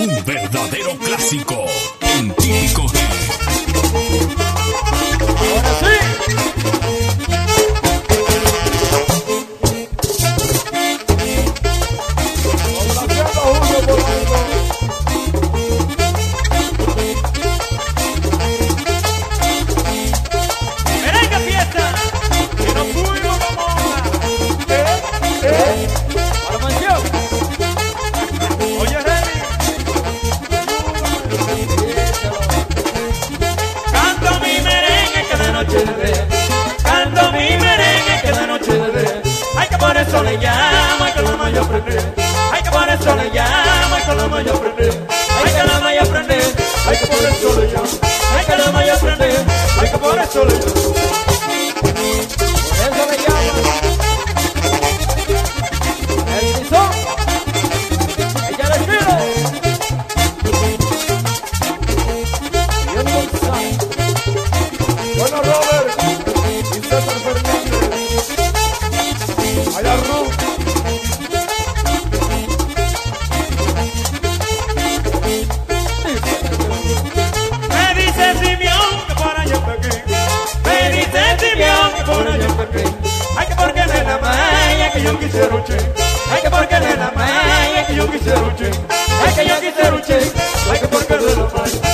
Un verdadero clásico che. Ay, que porque de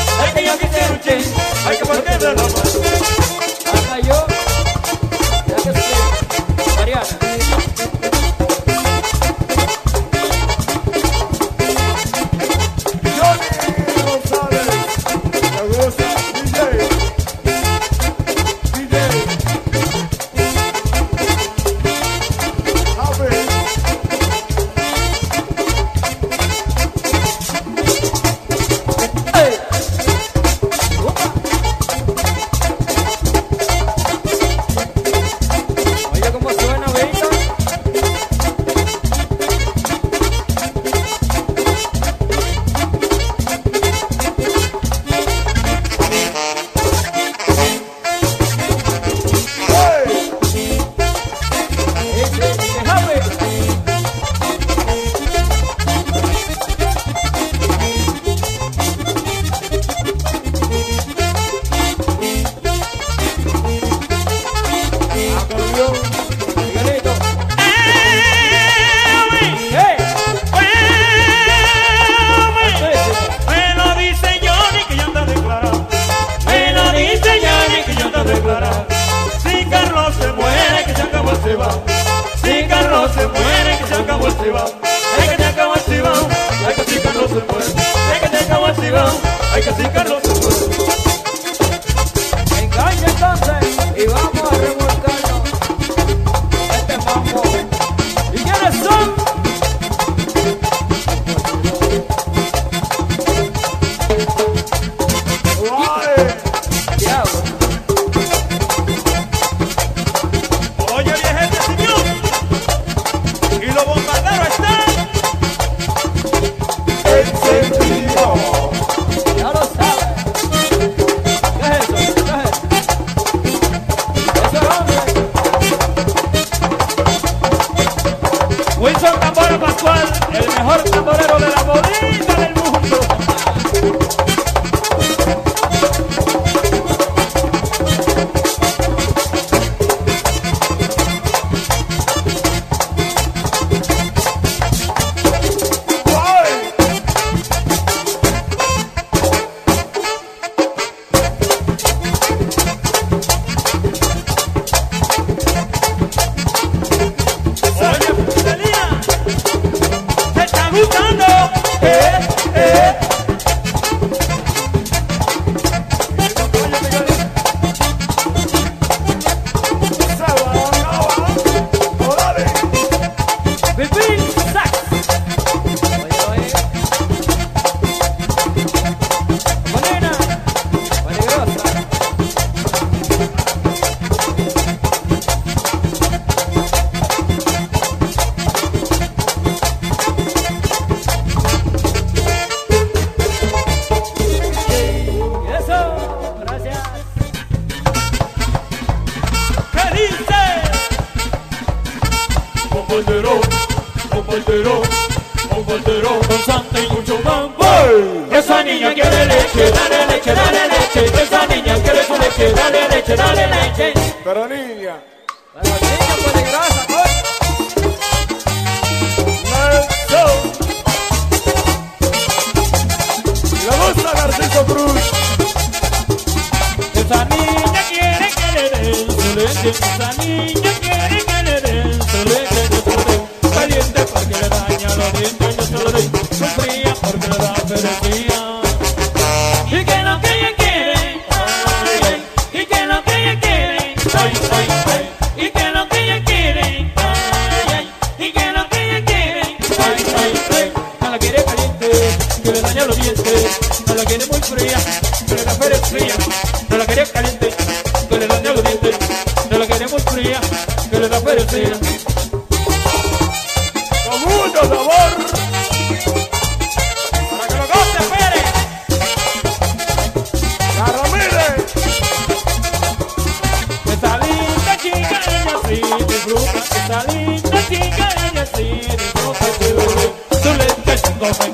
esa linda chica, ella sí, no se puede, tú le tengo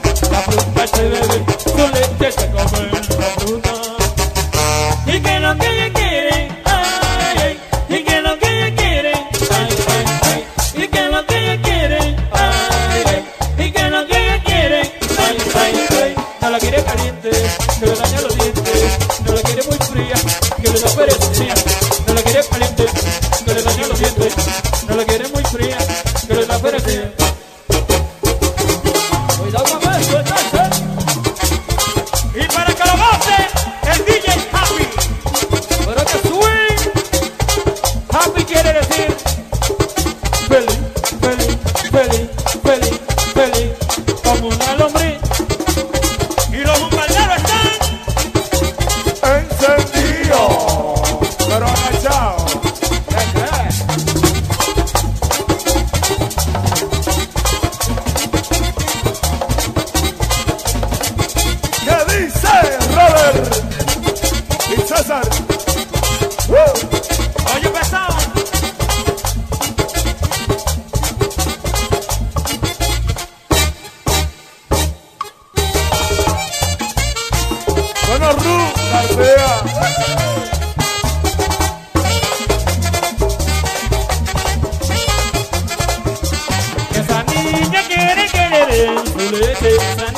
Krishna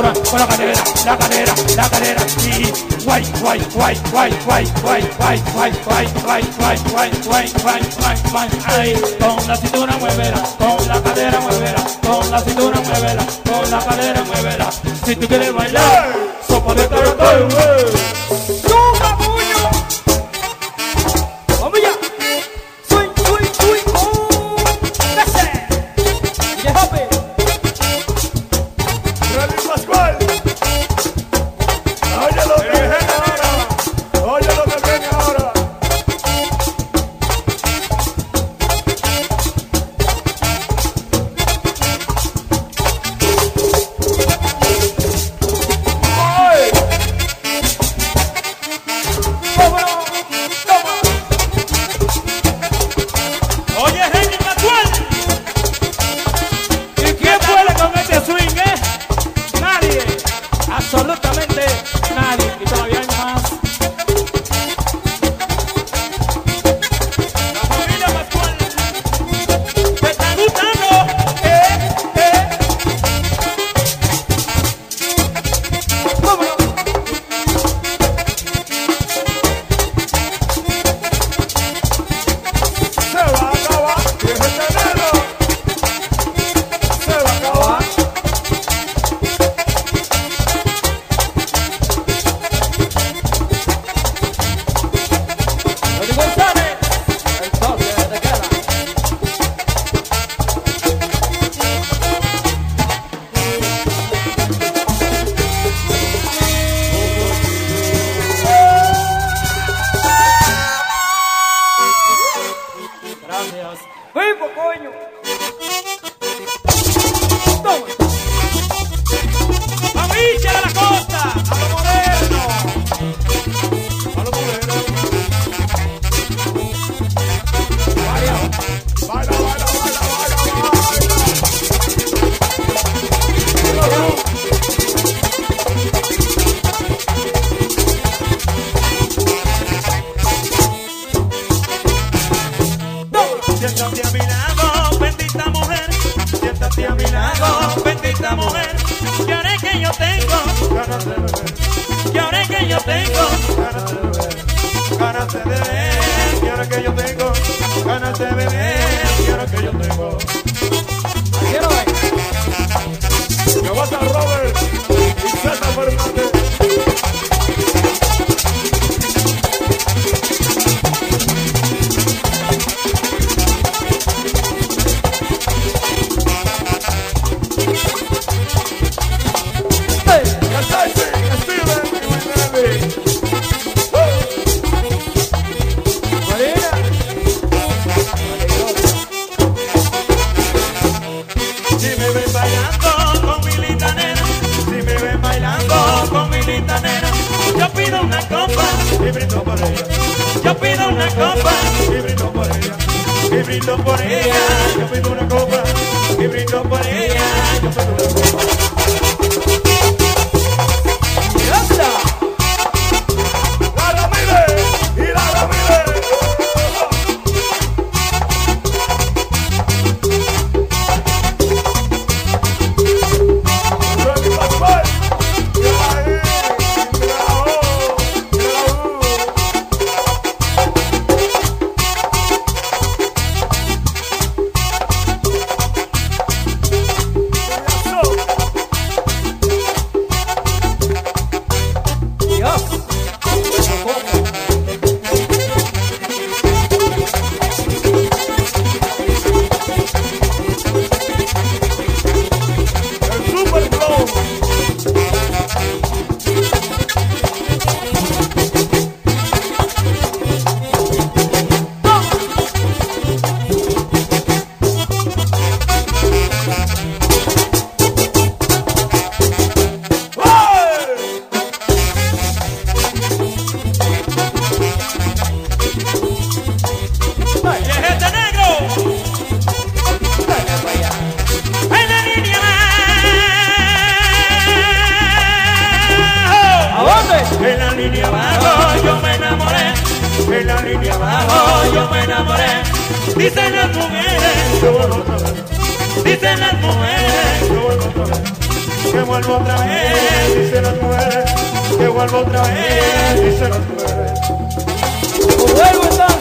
ahora con la cadera, la cadera, la cadera. Y guay, guay, guay, guay, guay, guay, guay, guay, guay, guay, guay, guay, guay, guay, guay, guay. Ahí, con la cintura muévela, con la cadera muévela, con la cintura muévela, con la cadera muévela. Si tú quieres bailar, sopa de caracol, Dicen las mujeres que vuelvo otra vez. Dicen las mujeres que vuelvo otra vez. Que vuelvo otra vez. Dicen las mujeres que vuelvo otra vez. Dicen las mujeres. Vuelvo otra.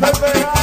Remember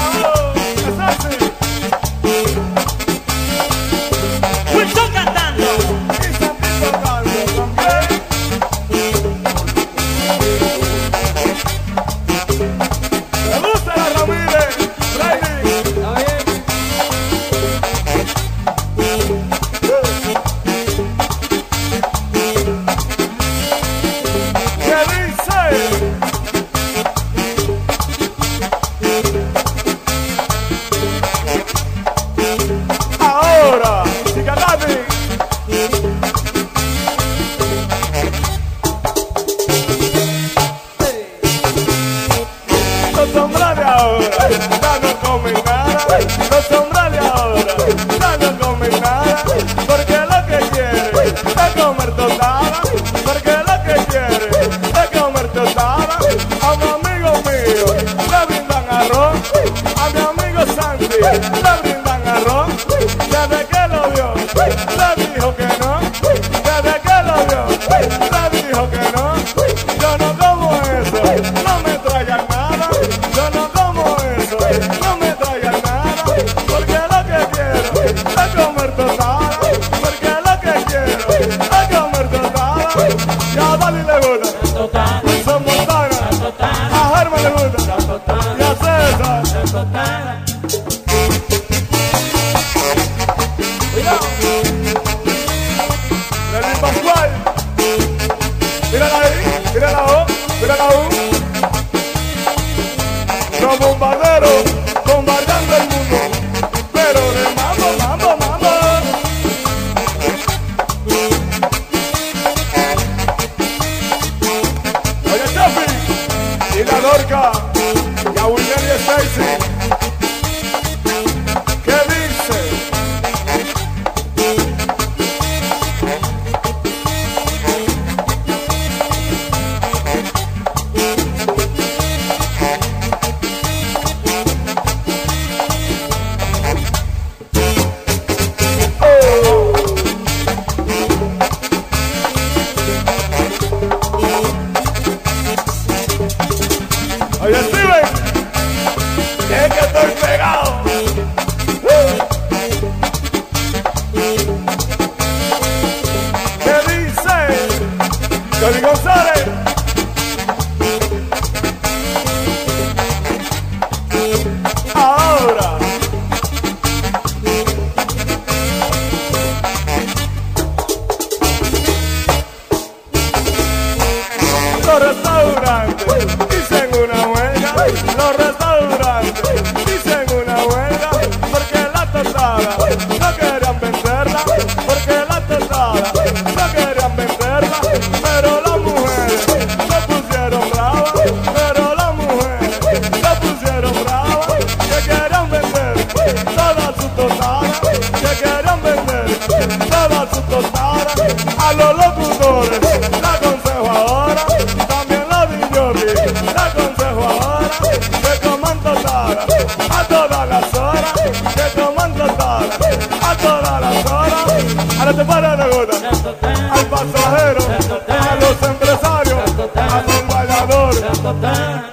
matar.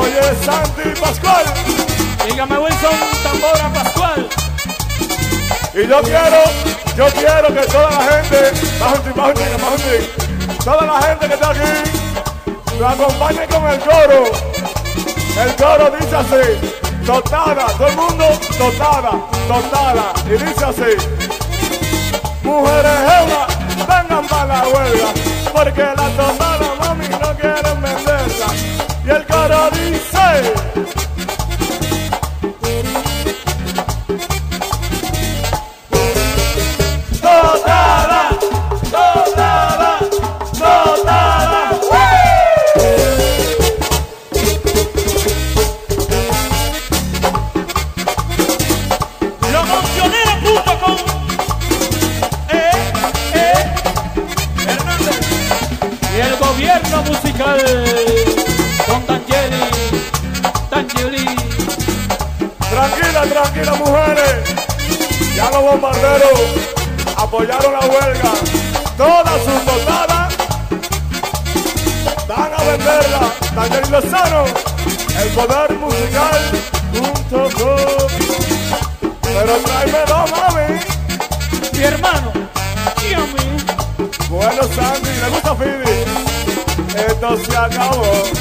Oye, Santi Pascual. Dígame, Wilson, tambora Pascual. Y yo quiero, yo quiero que toda la gente, Santi, Santi, Santi, toda la gente que está aquí, me acompañe con el coro. El coro dice así. Totada, todo el mundo, totada, totada. Y dice así. Mujeres jevas, vengan para la huelga, porque la totada mami no quieren venderla. Y el coro dice. agawọ.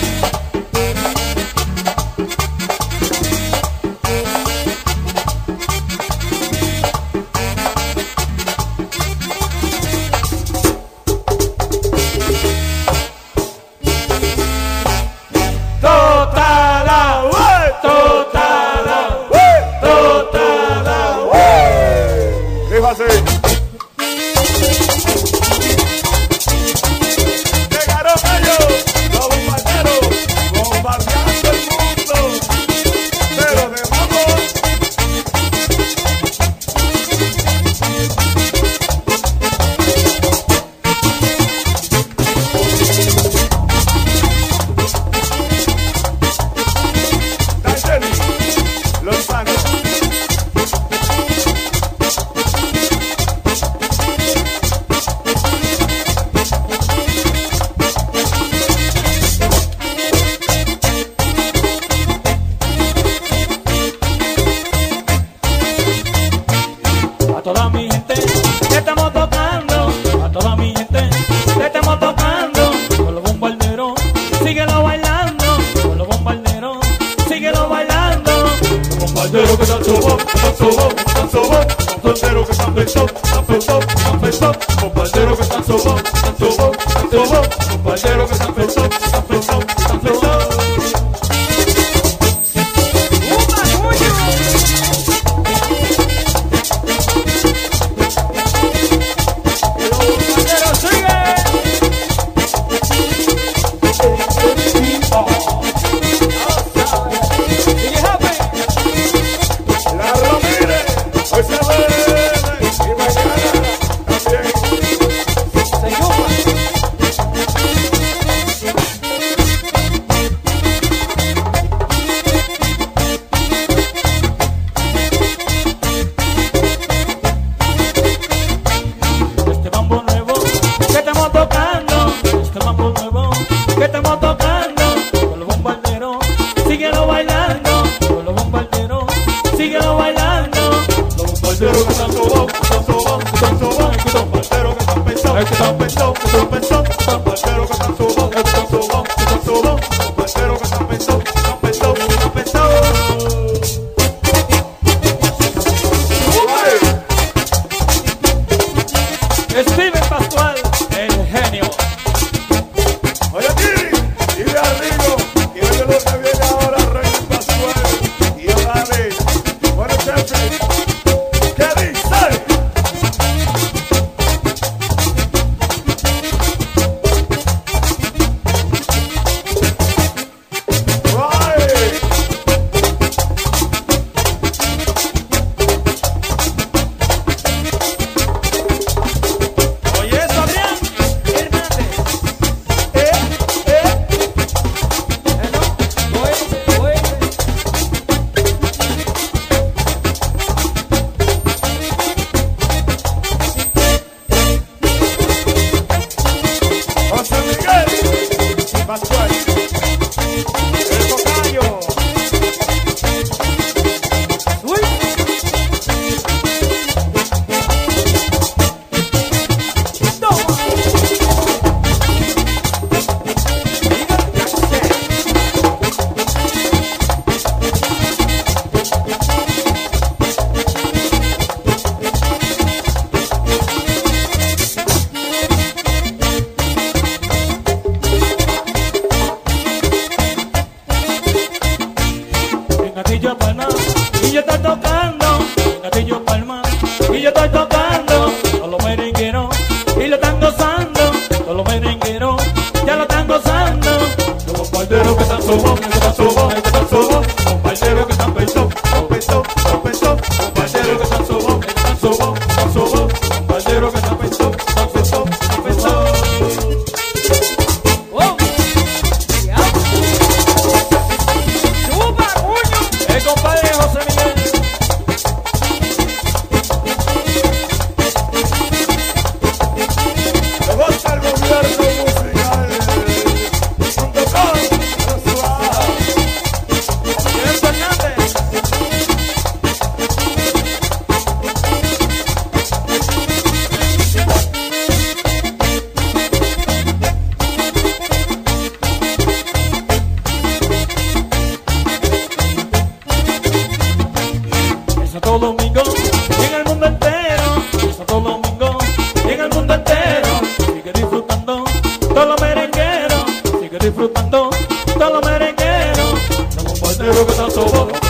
Es que están pensando, que sobo.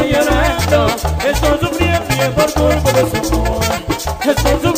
estoy llorando, estoy sufriendo por culpa de su amor. Estoy